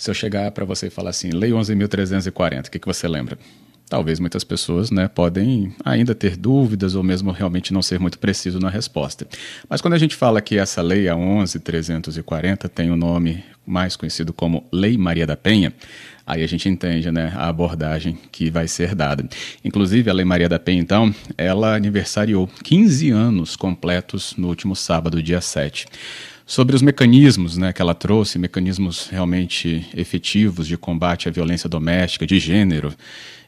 Se eu chegar para você e falar assim, Lei 11.340, o que, que você lembra? Talvez muitas pessoas né, podem ainda ter dúvidas ou mesmo realmente não ser muito preciso na resposta. Mas quando a gente fala que essa lei, a 11.340, tem o um nome mais conhecido como Lei Maria da Penha, aí a gente entende né, a abordagem que vai ser dada. Inclusive, a Lei Maria da Penha, então, ela aniversariou 15 anos completos no último sábado, dia 7 sobre os mecanismos né, que ela trouxe, mecanismos realmente efetivos de combate à violência doméstica, de gênero,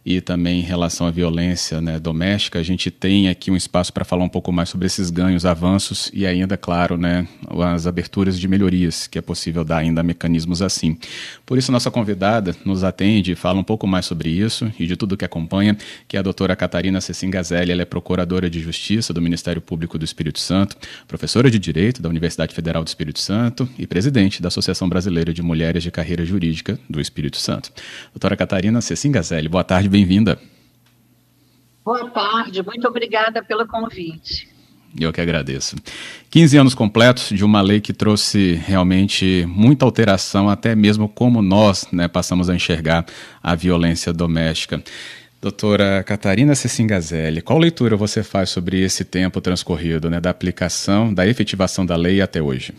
e também em relação à violência né, doméstica, a gente tem aqui um espaço para falar um pouco mais sobre esses ganhos, avanços e ainda, claro, né, as aberturas de melhorias que é possível dar ainda a mecanismos assim. Por isso, nossa convidada nos atende e fala um pouco mais sobre isso e de tudo que acompanha, que é a doutora Catarina Cecim Gazelli. Ela é procuradora de Justiça do Ministério Público do Espírito Santo, professora de Direito da Universidade Federal do Espírito Santo e presidente da Associação Brasileira de Mulheres de Carreira Jurídica do Espírito Santo. Doutora Catarina Cecim Gazelli, boa tarde bem-vinda. Boa tarde, muito obrigada pelo convite. Eu que agradeço. 15 anos completos de uma lei que trouxe realmente muita alteração, até mesmo como nós né, passamos a enxergar a violência doméstica. Doutora Catarina Cecim qual leitura você faz sobre esse tempo transcorrido, né, da aplicação, da efetivação da lei até hoje?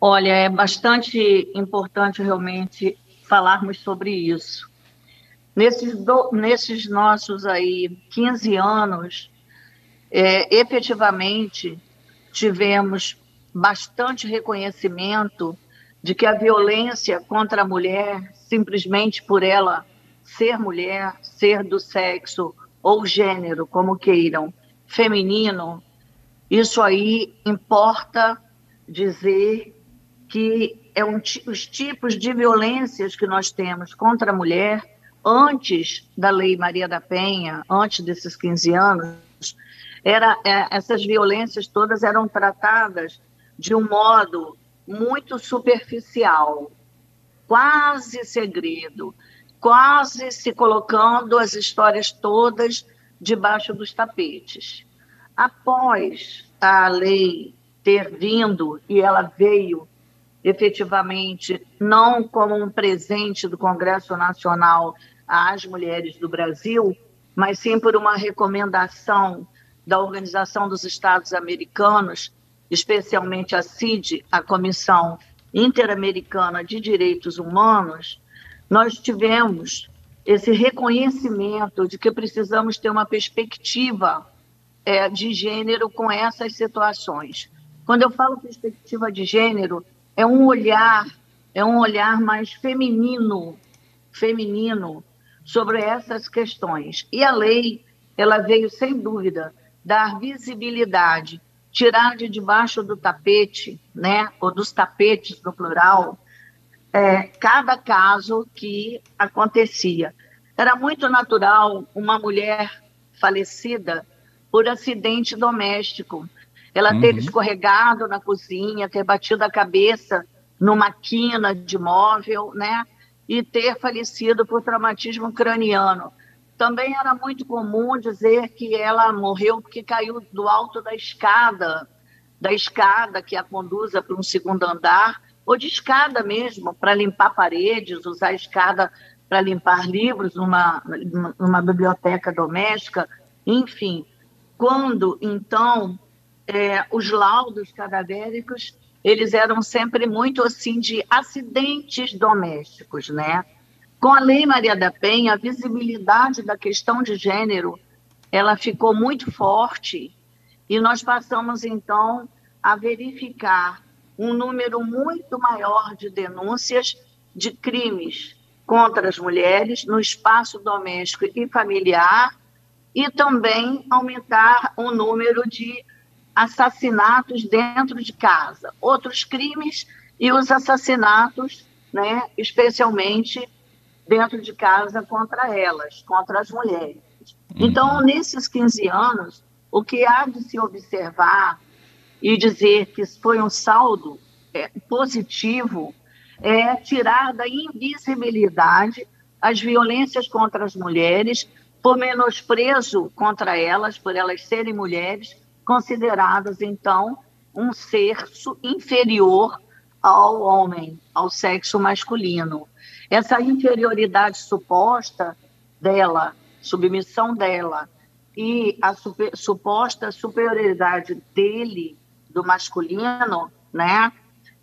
Olha, é bastante importante realmente falarmos sobre isso. Nesses, do, nesses nossos aí 15 anos, é, efetivamente tivemos bastante reconhecimento de que a violência contra a mulher, simplesmente por ela ser mulher, ser do sexo ou gênero, como queiram, feminino, isso aí importa dizer que é um, os tipos de violências que nós temos contra a mulher antes da Lei Maria da Penha, antes desses 15 anos, era, é, essas violências todas eram tratadas de um modo muito superficial, quase segredo, quase se colocando as histórias todas debaixo dos tapetes. Após a lei ter vindo, e ela veio efetivamente não como um presente do Congresso Nacional às mulheres do Brasil, mas sim por uma recomendação da Organização dos Estados Americanos, especialmente a CID, a Comissão Interamericana de Direitos Humanos, nós tivemos esse reconhecimento de que precisamos ter uma perspectiva é, de gênero com essas situações. Quando eu falo perspectiva de gênero, é um olhar, é um olhar mais feminino, feminino, sobre essas questões. E a lei, ela veio, sem dúvida, dar visibilidade, tirar de debaixo do tapete, né, ou dos tapetes no plural, é, cada caso que acontecia. Era muito natural uma mulher falecida por acidente doméstico. Ela uhum. ter escorregado na cozinha, ter batido a cabeça numa quina de móvel, né? E ter falecido por traumatismo craniano. Também era muito comum dizer que ela morreu porque caiu do alto da escada, da escada que a conduza para um segundo andar, ou de escada mesmo, para limpar paredes, usar a escada para limpar livros numa, numa biblioteca doméstica, enfim. Quando, então, é, os laudos cadavéricos eles eram sempre muito assim de acidentes domésticos, né? Com a Lei Maria da Penha, a visibilidade da questão de gênero, ela ficou muito forte e nós passamos então a verificar um número muito maior de denúncias de crimes contra as mulheres no espaço doméstico e familiar e também aumentar o número de assassinatos dentro de casa, outros crimes e os assassinatos, né, especialmente dentro de casa contra elas, contra as mulheres. Uhum. Então, nesses 15 anos, o que há de se observar e dizer que foi um saldo é, positivo é tirar da invisibilidade as violências contra as mulheres, por menosprezo contra elas, por elas serem mulheres, consideradas, então, um ser inferior ao homem, ao sexo masculino. Essa inferioridade suposta dela, submissão dela, e a super, suposta superioridade dele, do masculino, né?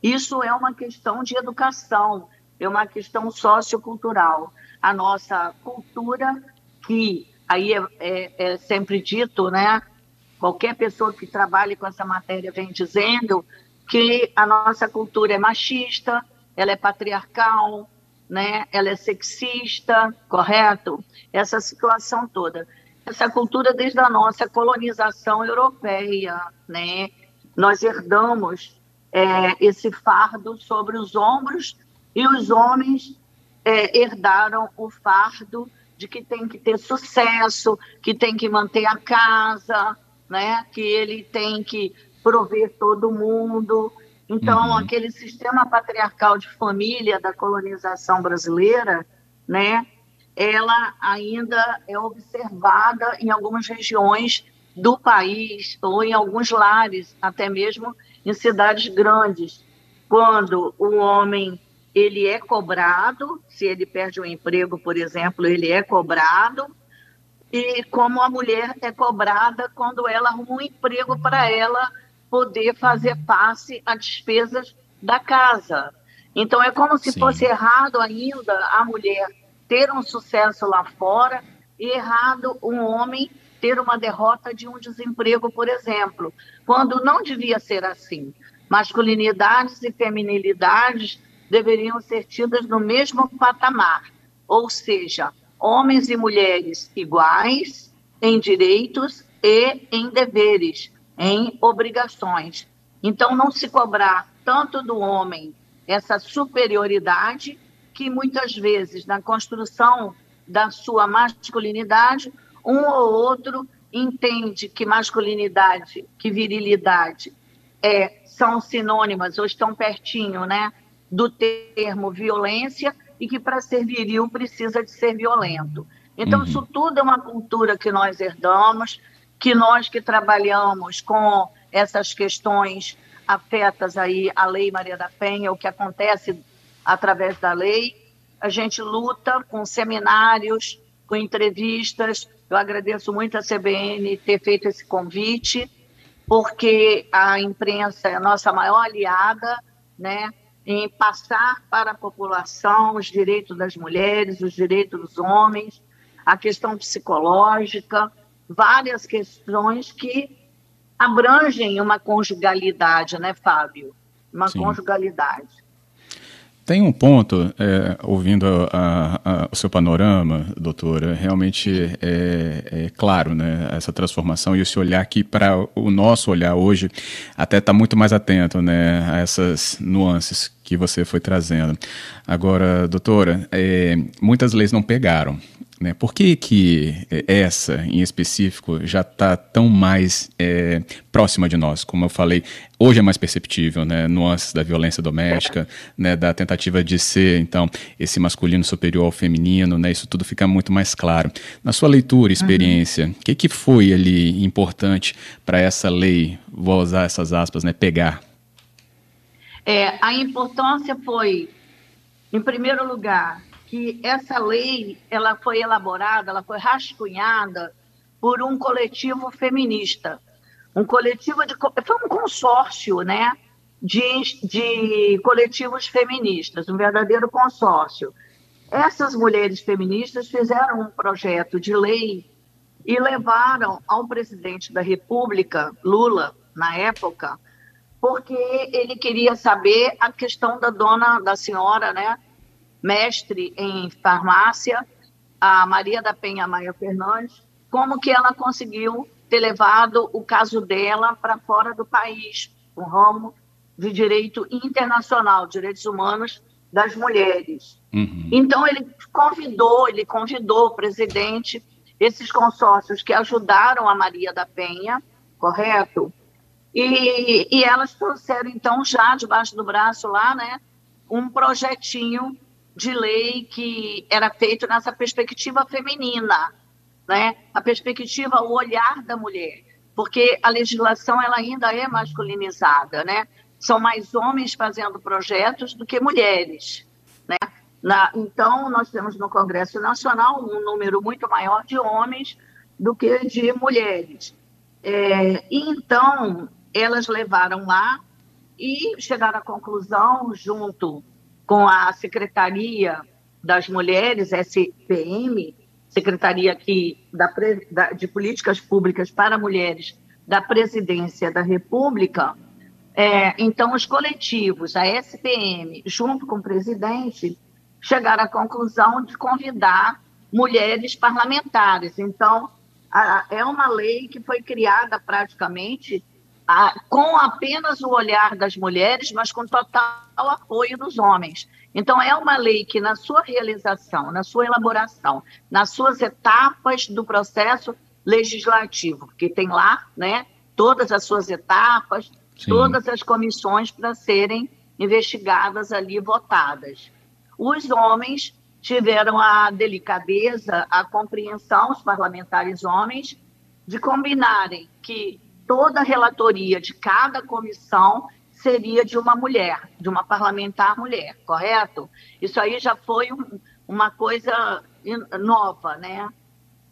Isso é uma questão de educação, é uma questão sociocultural. A nossa cultura, que aí é, é, é sempre dito, né? Qualquer pessoa que trabalhe com essa matéria vem dizendo que a nossa cultura é machista, ela é patriarcal, né? Ela é sexista, correto? Essa situação toda. Essa cultura desde a nossa colonização europeia, né? Nós herdamos é, esse fardo sobre os ombros e os homens é, herdaram o fardo de que tem que ter sucesso, que tem que manter a casa, né? Que ele tem que prover todo mundo. Então, uhum. aquele sistema patriarcal de família da colonização brasileira, né, ela ainda é observada em algumas regiões do país ou em alguns lares, até mesmo em cidades grandes, quando o homem ele é cobrado, se ele perde o emprego, por exemplo, ele é cobrado, e como a mulher é cobrada quando ela arruma um emprego para ela poder fazer passe a despesas da casa. Então, é como se Sim. fosse errado ainda a mulher ter um sucesso lá fora e errado um homem ter uma derrota de um desemprego, por exemplo, quando não devia ser assim. Masculinidades e feminilidades deveriam ser tidas no mesmo patamar, ou seja, homens e mulheres iguais em direitos e em deveres, em obrigações. Então, não se cobrar tanto do homem essa superioridade, que muitas vezes, na construção da sua masculinidade, um ou outro entende que masculinidade, que virilidade é, são sinônimas ou estão pertinho né, do termo violência e que para ser viril precisa de ser violento. Então, uhum. isso tudo é uma cultura que nós herdamos, que nós que trabalhamos com essas questões afetas aí à Lei Maria da Penha, o que acontece através da lei, a gente luta com seminários, com entrevistas. Eu agradeço muito a CBN ter feito esse convite, porque a imprensa é a nossa maior aliada, né, em passar para a população os direitos das mulheres, os direitos dos homens, a questão psicológica, várias questões que abrangem uma conjugalidade, né, Fábio? Uma Sim. conjugalidade. Tem um ponto, é, ouvindo a, a, o seu panorama, doutora, realmente é, é, claro, né, essa transformação e esse olhar aqui para o nosso olhar hoje até está muito mais atento, né, a essas nuances que você foi trazendo. Agora, doutora, é, muitas leis não pegaram, né? Por que, que essa, em específico, já está tão mais é, próxima de nós? Como eu falei, hoje é mais perceptível, né? nuances da violência doméstica, né? da tentativa de ser, então, esse masculino superior ao feminino, né? isso tudo fica muito mais claro. Na sua leitura, experiência, o uhum. que, que foi ali importante para essa lei, vou usar essas aspas, né? pegar? É, a importância foi, em primeiro lugar, que essa lei ela foi elaborada, ela foi rascunhada por um coletivo feminista, um coletivo de foi um consórcio, né, de, de coletivos feministas, um verdadeiro consórcio. Essas mulheres feministas fizeram um projeto de lei e levaram ao presidente da República, Lula, na época, porque ele queria saber a questão da dona, da senhora, né, mestre em farmácia, a Maria da Penha Maia Fernandes, como que ela conseguiu ter levado o caso dela para fora do país, o ramo de direito internacional, direitos humanos das mulheres. Uhum. Então ele convidou, ele convidou o presidente, esses consórcios que ajudaram a Maria da Penha, correto? E, e elas trouxeram então já debaixo do braço lá, né, um projetinho de lei que era feito nessa perspectiva feminina, né? A perspectiva, o olhar da mulher, porque a legislação ela ainda é masculinizada, né? são mais homens fazendo projetos do que mulheres. Né? Na, então, nós temos no Congresso Nacional um número muito maior de homens do que de mulheres. É, então, elas levaram lá e chegaram à conclusão, junto com a Secretaria das Mulheres, SPM, Secretaria aqui da, da, de Políticas Públicas para Mulheres da Presidência da República, é, então, os coletivos, a SPM, junto com o presidente, chegaram à conclusão de convidar mulheres parlamentares. Então, a, é uma lei que foi criada praticamente a, com apenas o olhar das mulheres, mas com total apoio dos homens. Então, é uma lei que, na sua realização, na sua elaboração, nas suas etapas do processo legislativo, que tem lá né, todas as suas etapas, Sim. todas as comissões para serem investigadas ali, votadas. Os homens tiveram a delicadeza, a compreensão, os parlamentares homens, de combinarem que toda a relatoria de cada comissão seria de uma mulher, de uma parlamentar mulher, correto? Isso aí já foi um, uma coisa nova, né?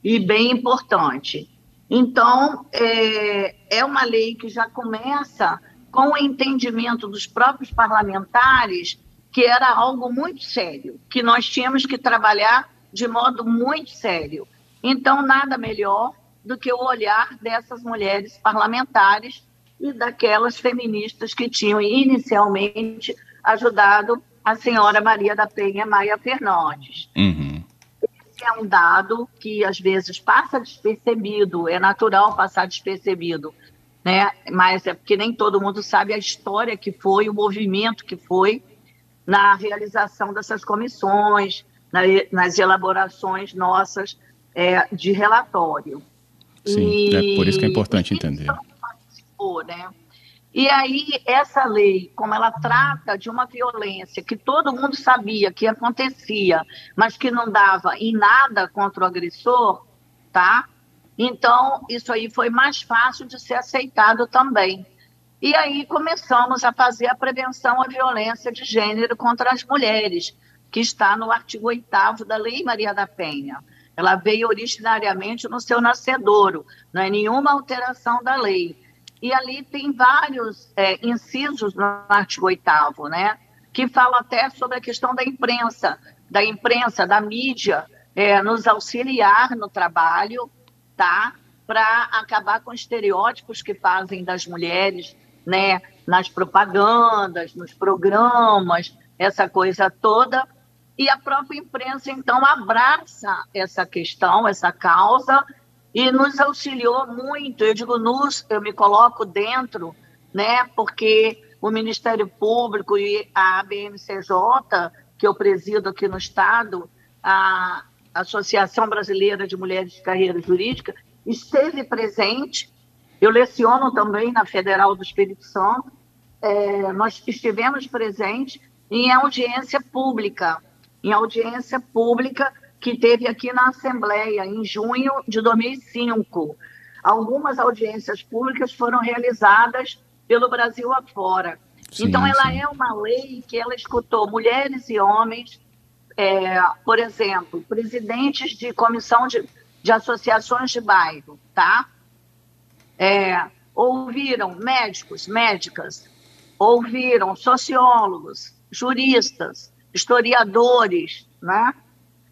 E bem importante. Então, é, é uma lei que já começa com o entendimento dos próprios parlamentares que era algo muito sério, que nós tínhamos que trabalhar de modo muito sério. Então, nada melhor do que o olhar dessas mulheres parlamentares e daquelas feministas que tinham inicialmente ajudado a senhora Maria da Penha Maia Fernandes. Uhum é um dado que às vezes passa despercebido, é natural passar despercebido, né? Mas é porque nem todo mundo sabe a história que foi, o movimento que foi na realização dessas comissões, na, nas elaborações nossas é, de relatório. Sim, e, é por isso que é importante entender. Participou, né? E aí, essa lei, como ela trata de uma violência que todo mundo sabia que acontecia, mas que não dava em nada contra o agressor, tá? Então, isso aí foi mais fácil de ser aceitado também. E aí começamos a fazer a prevenção à violência de gênero contra as mulheres, que está no artigo 8 da Lei Maria da Penha. Ela veio originariamente no seu nascedouro, não é nenhuma alteração da lei. E ali tem vários é, incisos no artigo 8 né, que falam até sobre a questão da imprensa, da imprensa, da mídia, é, nos auxiliar no trabalho, tá, para acabar com estereótipos que fazem das mulheres, né, nas propagandas, nos programas, essa coisa toda, e a própria imprensa, então, abraça essa questão, essa causa, e nos auxiliou muito. Eu digo nos, eu me coloco dentro, né? Porque o Ministério Público e a ABMCJ, que eu presido aqui no Estado, a Associação Brasileira de Mulheres de Carreira Jurídica, esteve presente. Eu leciono também na Federal do Espírito Santo. É, nós estivemos presentes em audiência pública, em audiência pública que teve aqui na Assembleia em junho de 2005. Algumas audiências públicas foram realizadas pelo Brasil afora. Sim, então, ela sim. é uma lei que ela escutou mulheres e homens, é, por exemplo, presidentes de comissão de, de associações de bairro, tá? É, ouviram médicos, médicas, ouviram sociólogos, juristas, historiadores, né?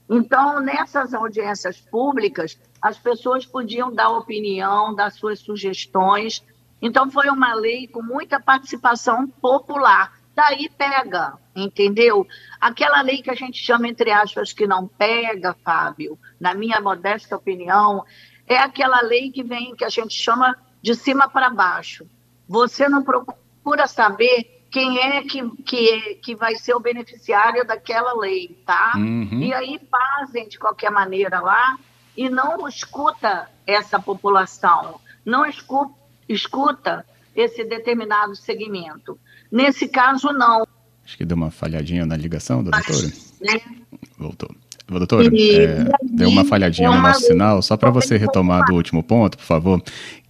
Então, nessas audiências públicas, as pessoas podiam dar opinião, dar suas sugestões. Então, foi uma lei com muita participação popular. Daí pega, entendeu? Aquela lei que a gente chama, entre aspas, que não pega, Fábio, na minha modesta opinião, é aquela lei que vem, que a gente chama de cima para baixo. Você não procura saber quem é que, que, que vai ser o beneficiário daquela lei, tá? Uhum. E aí fazem de qualquer maneira lá e não escuta essa população, não escuta, escuta esse determinado segmento. Nesse caso, não. Acho que deu uma falhadinha na ligação da doutora. Né? Voltou. Doutora, é, deu uma falhadinha no nosso sinal, só para você retomar do último ponto, por favor,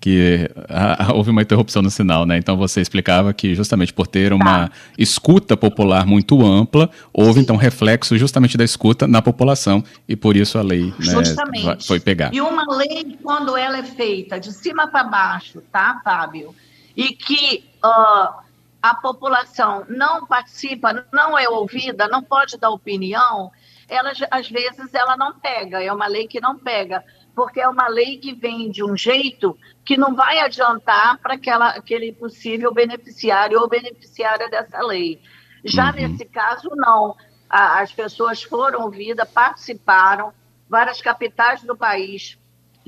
que houve uma interrupção no sinal, né? Então você explicava que justamente por ter uma tá. escuta popular muito ampla, houve Sim. então reflexo justamente da escuta na população e por isso a lei né, foi pegar. E uma lei, quando ela é feita de cima para baixo, tá, Fábio? E que uh, a população não participa, não é ouvida, não pode dar opinião, ela, às vezes ela não pega, é uma lei que não pega, porque é uma lei que vem de um jeito que não vai adiantar para aquele possível beneficiário ou beneficiária dessa lei. Já uhum. nesse caso, não. as pessoas foram ouvidas, participaram, várias capitais do país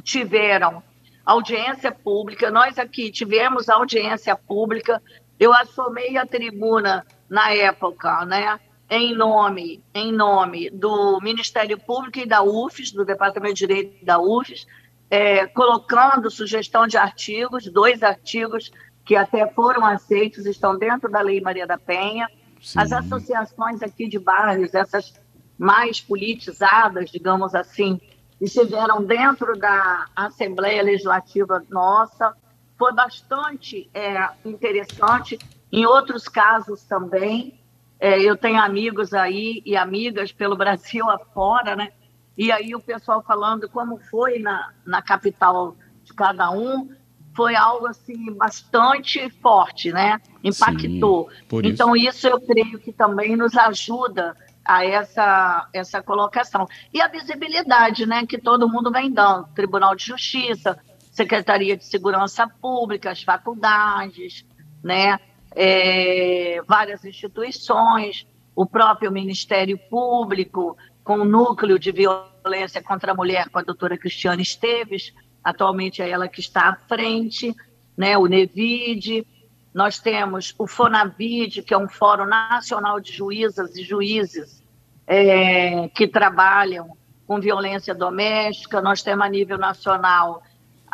tiveram audiência pública, nós aqui tivemos audiência pública, eu assumei a tribuna na época, né? Em nome, em nome do Ministério Público e da UFES, do Departamento de Direito da UFES, é, colocando sugestão de artigos, dois artigos que até foram aceitos, estão dentro da Lei Maria da Penha. Sim. As associações aqui de bairros, essas mais politizadas, digamos assim, estiveram dentro da Assembleia Legislativa nossa. Foi bastante é, interessante. Em outros casos também, é, eu tenho amigos aí e amigas pelo Brasil afora, né? E aí o pessoal falando como foi na, na capital de cada um, foi algo assim bastante forte, né? Impactou. Sim, então isso eu creio que também nos ajuda a essa essa colocação e a visibilidade, né? Que todo mundo vem dando, Tribunal de Justiça, Secretaria de Segurança Pública, as faculdades, né? É, várias instituições, o próprio Ministério Público, com o núcleo de violência contra a mulher, com a doutora Cristiane Esteves, atualmente é ela que está à frente, né, o NEVID, nós temos o FONAVID, que é um Fórum Nacional de Juízas e Juízes é, que trabalham com violência doméstica, nós temos a nível nacional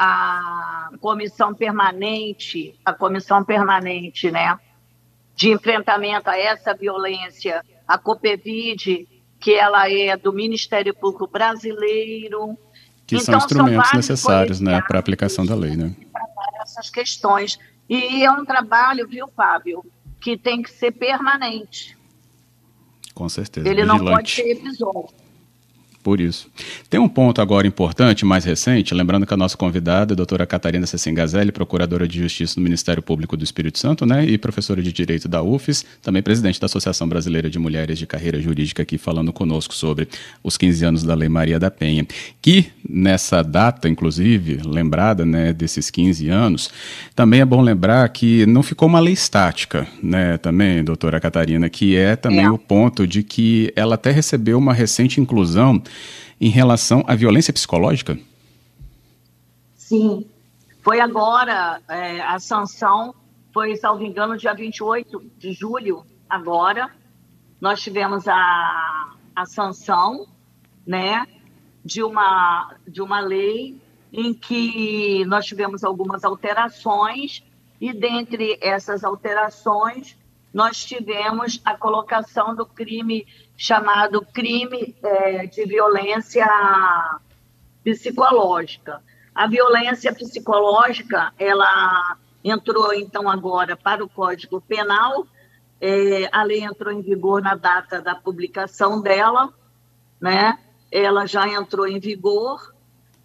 a comissão permanente, a comissão permanente, né, de enfrentamento a essa violência, a COPEVID, que ela é do Ministério Público Brasileiro. Que então, são instrumentos são necessários, né, para a aplicação da lei, né? Essas questões. E é um trabalho, viu, Fábio, que tem que ser permanente. Com certeza. Ele vigilante. não pode ser episódio por isso. Tem um ponto agora importante, mais recente, lembrando que a nossa convidada, a doutora Catarina Cecim Gazelli, procuradora de Justiça do Ministério Público do Espírito Santo, né, e professora de Direito da UFES, também presidente da Associação Brasileira de Mulheres de Carreira Jurídica, aqui falando conosco sobre os 15 anos da Lei Maria da Penha, que nessa data, inclusive, lembrada, né, desses 15 anos, também é bom lembrar que não ficou uma lei estática, né, também, doutora Catarina, que é também é. o ponto de que ela até recebeu uma recente inclusão em relação à violência psicológica? Sim. Foi agora, é, a sanção foi, salvo engano, dia 28 de julho, agora. Nós tivemos a, a sanção, né, de uma, de uma lei em que nós tivemos algumas alterações e dentre essas alterações nós tivemos a colocação do crime chamado crime é, de violência psicológica. A violência psicológica, ela entrou então agora para o Código Penal, é, a lei entrou em vigor na data da publicação dela, né? Ela já entrou em vigor.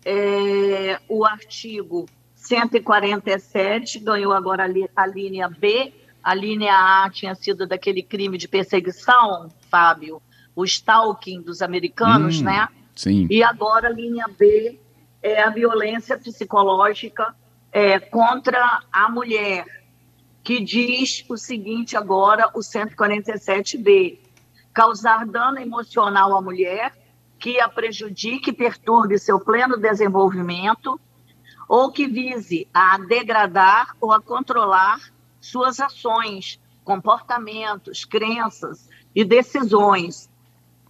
É, o artigo 147 ganhou agora a linha B a linha A tinha sido daquele crime de perseguição, Fábio, o stalking dos americanos, hum, né? Sim. E agora a linha B é a violência psicológica é, contra a mulher, que diz o seguinte agora, o 147B, causar dano emocional à mulher que a prejudique e perturbe seu pleno desenvolvimento ou que vise a degradar ou a controlar suas ações, comportamentos, crenças e decisões.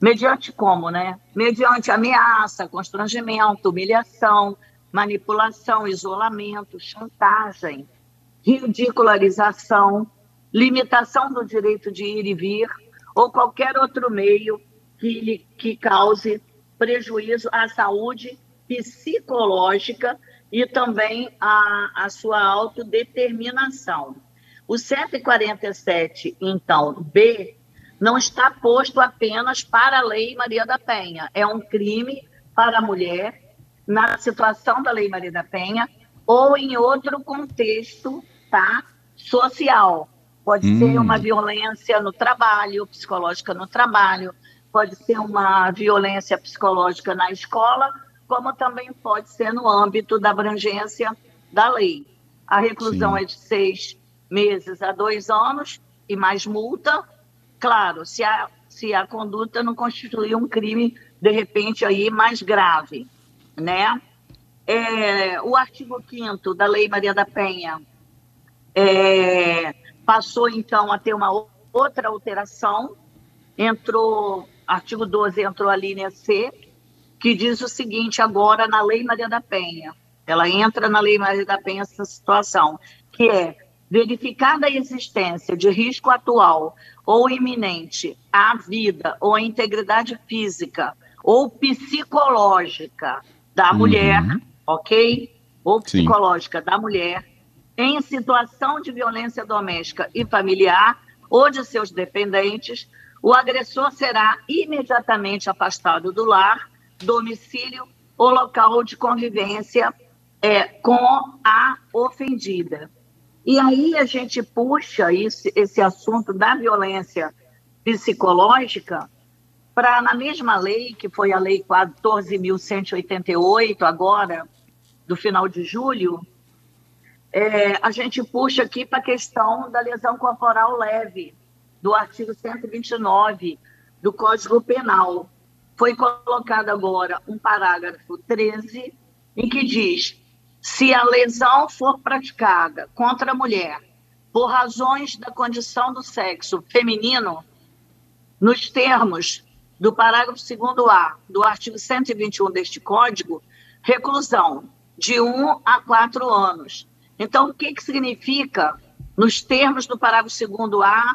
Mediante como, né? Mediante ameaça, constrangimento, humilhação, manipulação, isolamento, chantagem, ridicularização, limitação do direito de ir e vir ou qualquer outro meio que, que cause prejuízo à saúde psicológica e também à, à sua autodeterminação. O 147, então, B, não está posto apenas para a Lei Maria da Penha. É um crime para a mulher na situação da Lei Maria da Penha ou em outro contexto tá, social. Pode hum. ser uma violência no trabalho, psicológica no trabalho, pode ser uma violência psicológica na escola, como também pode ser no âmbito da abrangência da lei. A reclusão Sim. é de seis meses a dois anos e mais multa. Claro, se a, se a conduta não constituir um crime, de repente, aí mais grave, né? É, o artigo 5 da Lei Maria da Penha é, passou, então, a ter uma outra alteração, entrou artigo 12 entrou a linha C, que diz o seguinte agora na Lei Maria da Penha. Ela entra na Lei Maria da Penha essa situação, que é verificada a existência de risco atual ou iminente à vida ou à integridade física ou psicológica da uhum. mulher, ok? Ou psicológica Sim. da mulher em situação de violência doméstica e familiar ou de seus dependentes, o agressor será imediatamente afastado do lar, domicílio ou local de convivência é, com a ofendida. E aí a gente puxa esse, esse assunto da violência psicológica para, na mesma lei, que foi a Lei 14.188, agora, do final de julho, é, a gente puxa aqui para a questão da lesão corporal leve, do artigo 129 do Código Penal. Foi colocado agora um parágrafo 13, em que diz: se a lesão for praticada contra a mulher por razões da condição do sexo feminino, nos termos do parágrafo 2A do artigo 121 deste Código, reclusão de 1 a 4 anos. Então, o que, que significa, nos termos do parágrafo 2A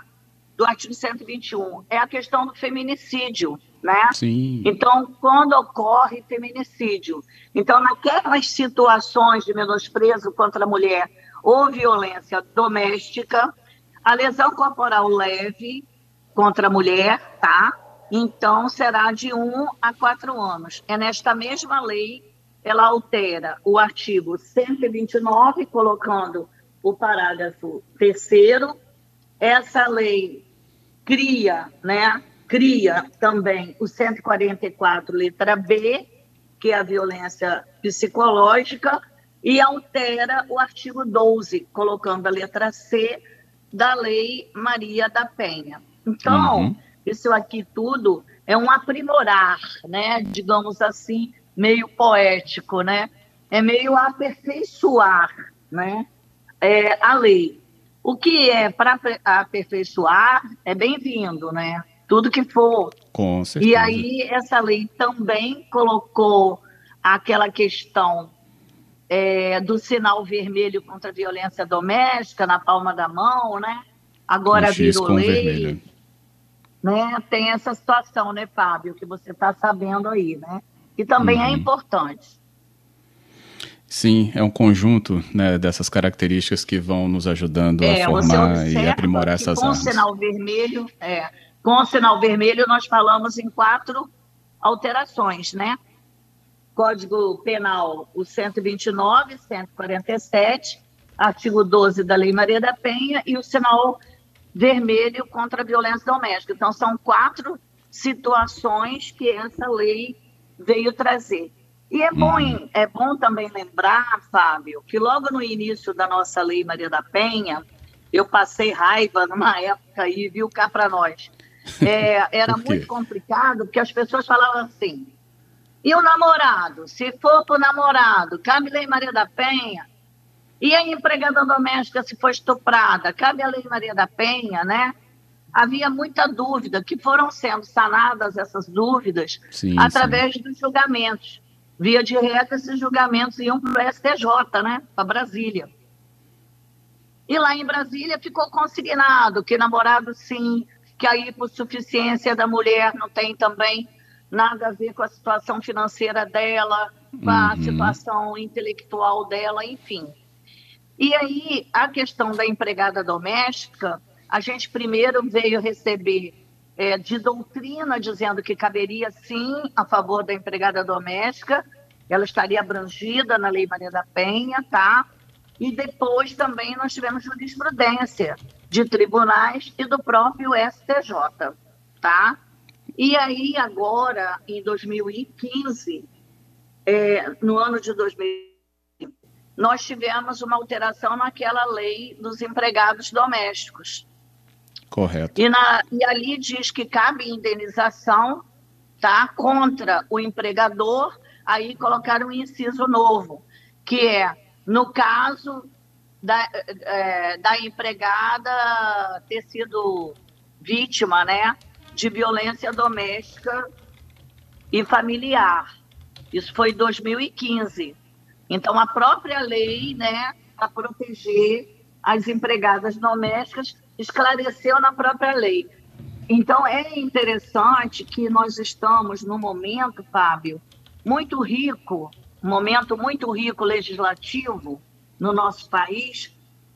do artigo 121, é a questão do feminicídio, né? Sim. Então, quando ocorre feminicídio, então naquelas situações de menosprezo contra a mulher ou violência doméstica, a lesão corporal leve contra a mulher, tá? Então será de 1 a 4 anos. É nesta mesma lei ela altera o artigo 129, colocando o parágrafo terceiro. Essa lei cria, né, cria também o 144, letra B, que é a violência psicológica, e altera o artigo 12, colocando a letra C da Lei Maria da Penha. Então, uhum. isso aqui tudo é um aprimorar, né, digamos assim, meio poético, né? É meio aperfeiçoar, né? É, a lei. O que é para aperfeiçoar é bem-vindo, né? Tudo que for. Com certeza. E aí, essa lei também colocou aquela questão é, do sinal vermelho contra a violência doméstica na palma da mão, né? Agora virou lei. Né? Tem essa situação, né, Fábio, que você está sabendo aí, né? Que também é uhum. é importante. Sim, é um conjunto né, dessas características que vão nos ajudando é, a formar e aprimorar essas com armas. Com sinal vermelho, é, com o sinal vermelho nós falamos em quatro alterações, né? Código Penal, o 129, 147, artigo 12 da Lei Maria da Penha e o sinal vermelho contra a violência doméstica. Então, são quatro situações que essa lei veio trazer. E é bom, uhum. é bom também lembrar, Fábio, que logo no início da nossa lei Maria da Penha, eu passei raiva numa época aí, viu, cá para nós. É, era muito complicado, porque as pessoas falavam assim, e o namorado? Se for para o namorado, cabe lei Maria da Penha? E a empregada doméstica, se for estuprada, cabe a lei Maria da Penha, né? Havia muita dúvida, que foram sendo sanadas essas dúvidas sim, através sim. dos julgamentos. Via de regra, esses julgamentos iam para o STJ, né? Para Brasília. E lá em Brasília ficou consignado que namorado sim, que a hipossuficiência da mulher não tem também nada a ver com a situação financeira dela, com a uhum. situação intelectual dela, enfim. E aí, a questão da empregada doméstica, a gente primeiro veio receber é, de doutrina dizendo que caberia sim a favor da empregada doméstica, ela estaria abrangida na Lei Maria da Penha, tá? E depois também nós tivemos jurisprudência de tribunais e do próprio STJ, tá? E aí agora, em 2015, é, no ano de 2015, nós tivemos uma alteração naquela lei dos empregados domésticos. Correto. E, na, e ali diz que cabe indenização tá, contra o empregador, aí colocaram um inciso novo, que é, no caso da, é, da empregada ter sido vítima né, de violência doméstica e familiar. Isso foi em 2015. Então, a própria lei, né, para proteger as empregadas domésticas, esclareceu na própria lei. Então, é interessante que nós estamos no momento, Fábio, muito rico, momento muito rico legislativo no nosso país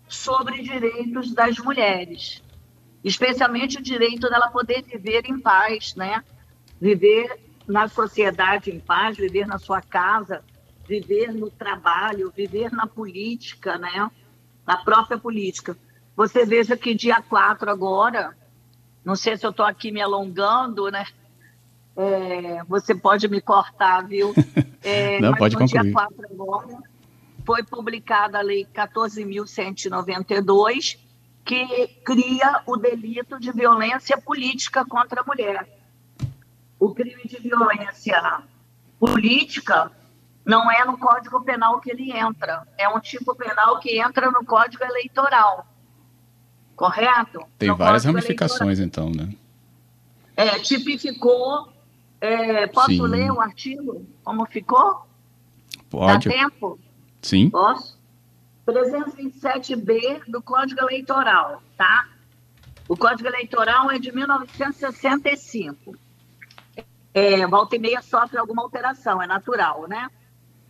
sobre direitos das mulheres, especialmente o direito dela poder viver em paz, né? Viver na sociedade em paz, viver na sua casa, viver no trabalho, viver na política, né? Na própria política. Você veja que dia 4 agora, não sei se eu estou aqui me alongando, né? É, você pode me cortar, viu? É, não, pode concluir. dia 4 agora foi publicada a Lei 14.192, que cria o delito de violência política contra a mulher. O crime de violência política não é no Código Penal que ele entra, é um tipo penal que entra no Código Eleitoral. Correto? Tem no várias ramificações, eleitoral. então, né? É, tipificou. É, posso Sim. ler o artigo? Como ficou? Pode. Dá tempo? Sim. Posso? 327B do Código Eleitoral, tá? O Código Eleitoral é de 1965. É, volta e meia sofre alguma alteração, é natural, né?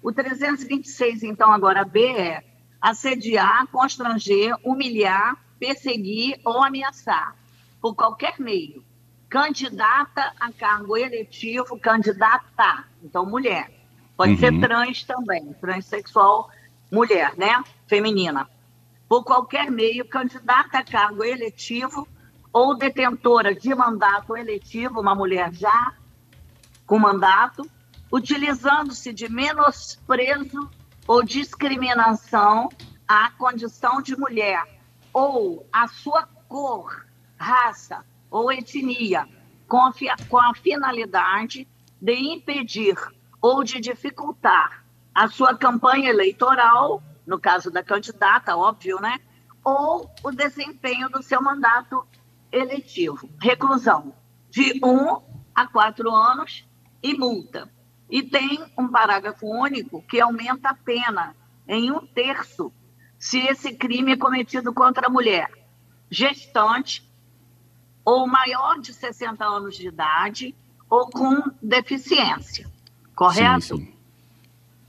O 326, então, agora B é assediar, constranger, humilhar, perseguir ou ameaçar, por qualquer meio. Candidata a cargo eletivo, candidata, então mulher. Pode uhum. ser trans também, transexual, mulher, né? Feminina. Por qualquer meio, candidata a cargo eletivo ou detentora de mandato eletivo, uma mulher já com mandato, utilizando-se de menosprezo ou discriminação à condição de mulher ou à sua cor, raça ou etnia, com a, com a finalidade de impedir ou de dificultar a sua campanha eleitoral, no caso da candidata, óbvio, né? Ou o desempenho do seu mandato eletivo. Reclusão de um a quatro anos e multa. E tem um parágrafo único que aumenta a pena em um terço se esse crime é cometido contra a mulher gestante ou maior de 60 anos de idade ou com deficiência, correto? Sim, sim.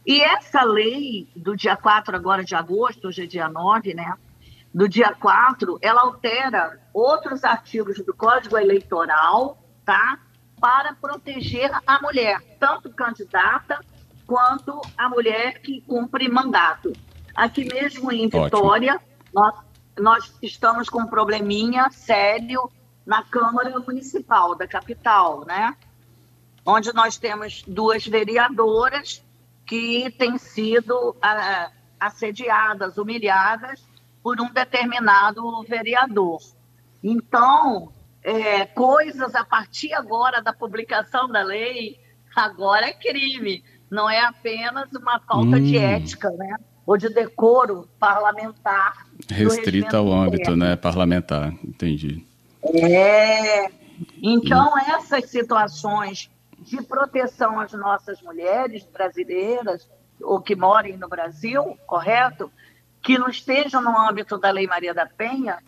E essa lei do dia 4 agora de agosto, hoje é dia 9, né? Do dia 4, ela altera outros artigos do Código Eleitoral, tá? para proteger a mulher, tanto candidata quanto a mulher que cumpre mandato. Aqui mesmo em Vitória, nós, nós estamos com um probleminha sério na Câmara Municipal da capital, né? Onde nós temos duas vereadoras que têm sido ah, assediadas, humilhadas por um determinado vereador. Então, é, coisas a partir agora da publicação da lei, agora é crime. Não é apenas uma falta hum. de ética, né? Ou de decoro parlamentar. Restrita ao âmbito né, parlamentar, entendi. É. Então, hum. essas situações de proteção às nossas mulheres brasileiras ou que morem no Brasil, correto? Que não estejam no âmbito da Lei Maria da Penha,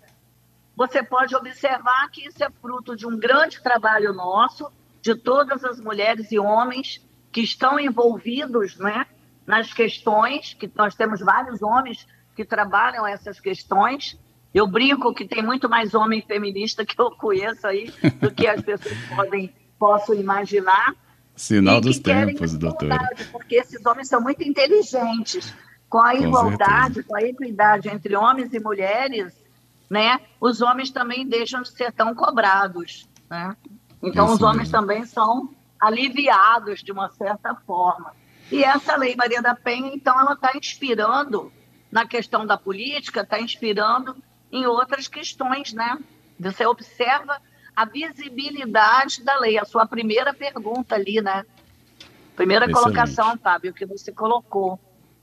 você pode observar que isso é fruto de um grande trabalho nosso, de todas as mulheres e homens que estão envolvidos né, nas questões, que nós temos vários homens que trabalham essas questões. Eu brinco que tem muito mais homem feminista que eu conheço aí do que as pessoas podem possam imaginar. Sinal dos tempos, doutora. Porque esses homens são muito inteligentes. Com a com igualdade, certeza. com a equidade entre homens e mulheres, né, os homens também deixam de ser tão cobrados. Né? Então, Isso os homens mesmo. também são aliviados de uma certa forma. E essa Lei Maria da Penha, então, ela está inspirando na questão da política, está inspirando em outras questões, né? Você observa a visibilidade da lei, a sua primeira pergunta ali, né? Primeira Excelente. colocação, Fábio, que você colocou.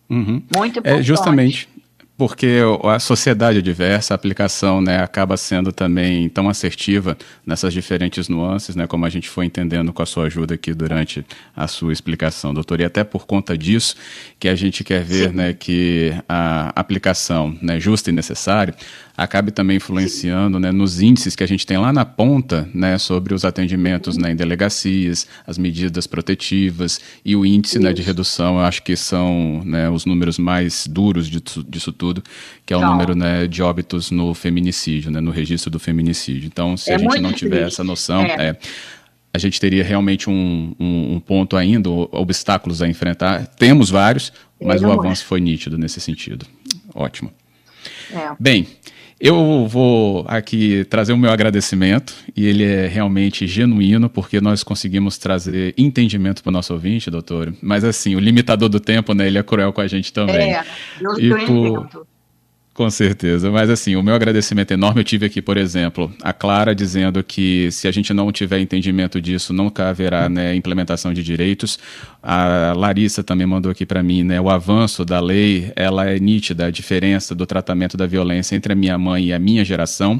Uhum. Muito importante. É justamente porque a sociedade é diversa, a aplicação né, acaba sendo também tão assertiva nessas diferentes nuances, né, como a gente foi entendendo com a sua ajuda aqui durante a sua explicação, doutor. E até por conta disso que a gente quer ver né, que a aplicação né, justa e necessária acabe também influenciando né, nos índices que a gente tem lá na ponta né, sobre os atendimentos né, em delegacias, as medidas protetivas e o índice né, de redução, eu acho que são né, os números mais duros disso, tudo, que é o Não. número né, de óbitos no feminicídio, né, no registro do feminicídio. Então, se é a gente não tiver triste. essa noção, é. É, a gente teria realmente um, um, um, ponto ainda, obstáculos a enfrentar. Temos vários, mas o avanço foi nítido nesse sentido. Ótimo. É. Bem, eu vou aqui trazer o meu agradecimento, e ele é realmente genuíno, porque nós conseguimos trazer entendimento para o nosso ouvinte, doutor. Mas, assim, o limitador do tempo, né, ele é cruel com a gente também. É, eu, e eu por, com certeza, mas assim, o meu agradecimento é enorme. Eu tive aqui, por exemplo, a Clara dizendo que se a gente não tiver entendimento disso, nunca haverá né, implementação de direitos. A Larissa também mandou aqui para mim, né, o avanço da lei, ela é nítida, a diferença do tratamento da violência entre a minha mãe e a minha geração.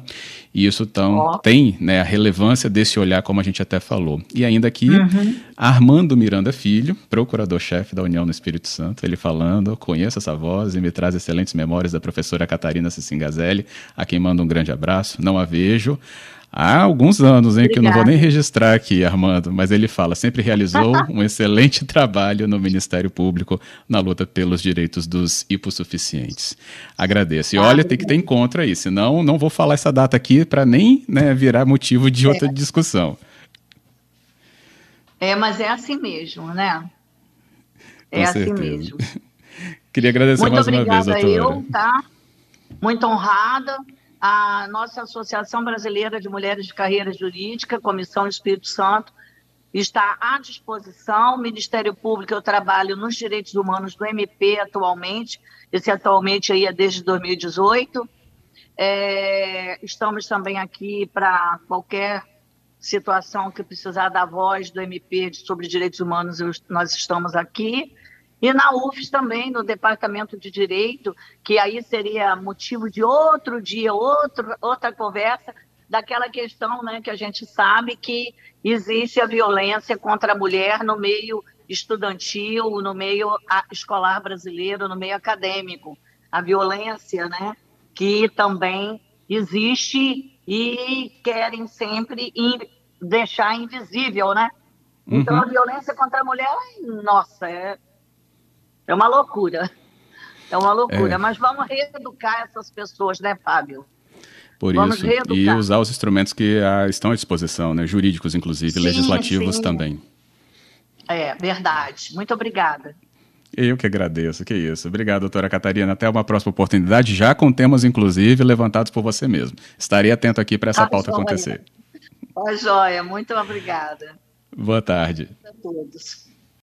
E isso tão, oh. tem né, a relevância desse olhar, como a gente até falou. E ainda aqui, uhum. Armando Miranda Filho, procurador-chefe da União no Espírito Santo, ele falando, conheço essa voz e me traz excelentes memórias da professora Catarina Cicingazelli, a quem mando um grande abraço. Não a vejo há alguns anos, hein, que eu não vou nem registrar aqui, Armando, mas ele fala, sempre realizou um excelente trabalho no Ministério Público na luta pelos direitos dos hipossuficientes. Agradeço. E olha, tem que ter encontro aí, senão não vou falar essa data aqui para nem né, virar motivo de outra é. discussão. É, mas é assim mesmo, né? É Com assim certeza. mesmo. Queria agradecer Muito mais uma vez, doutora. Eu, tá? Muito honrada a nossa Associação Brasileira de Mulheres de Carreira Jurídica, Comissão Espírito Santo, está à disposição. Ministério Público, eu trabalho nos direitos humanos do MP atualmente, esse atualmente aí é desde 2018. É, estamos também aqui para qualquer situação que precisar da voz do MP sobre direitos humanos, nós estamos aqui. E na UFES também, no Departamento de Direito, que aí seria motivo de outro dia, outro, outra conversa, daquela questão né, que a gente sabe que existe a violência contra a mulher no meio estudantil, no meio escolar brasileiro, no meio acadêmico. A violência né, que também existe e querem sempre deixar invisível, né? Então, uhum. a violência contra a mulher, nossa, é é uma loucura. É uma loucura. É. Mas vamos reeducar essas pessoas, né, Fábio? Por vamos isso. Reeducar. E usar os instrumentos que ah, estão à disposição, né? Jurídicos, inclusive, sim, legislativos sim. também. É, verdade. Muito obrigada. Eu que agradeço, que isso. Obrigado, doutora Catarina. Até uma próxima oportunidade, já com temas, inclusive, levantados por você mesmo. Estarei atento aqui para essa tá pauta joia. acontecer. Tá joia, muito obrigada. Boa tarde. A todos.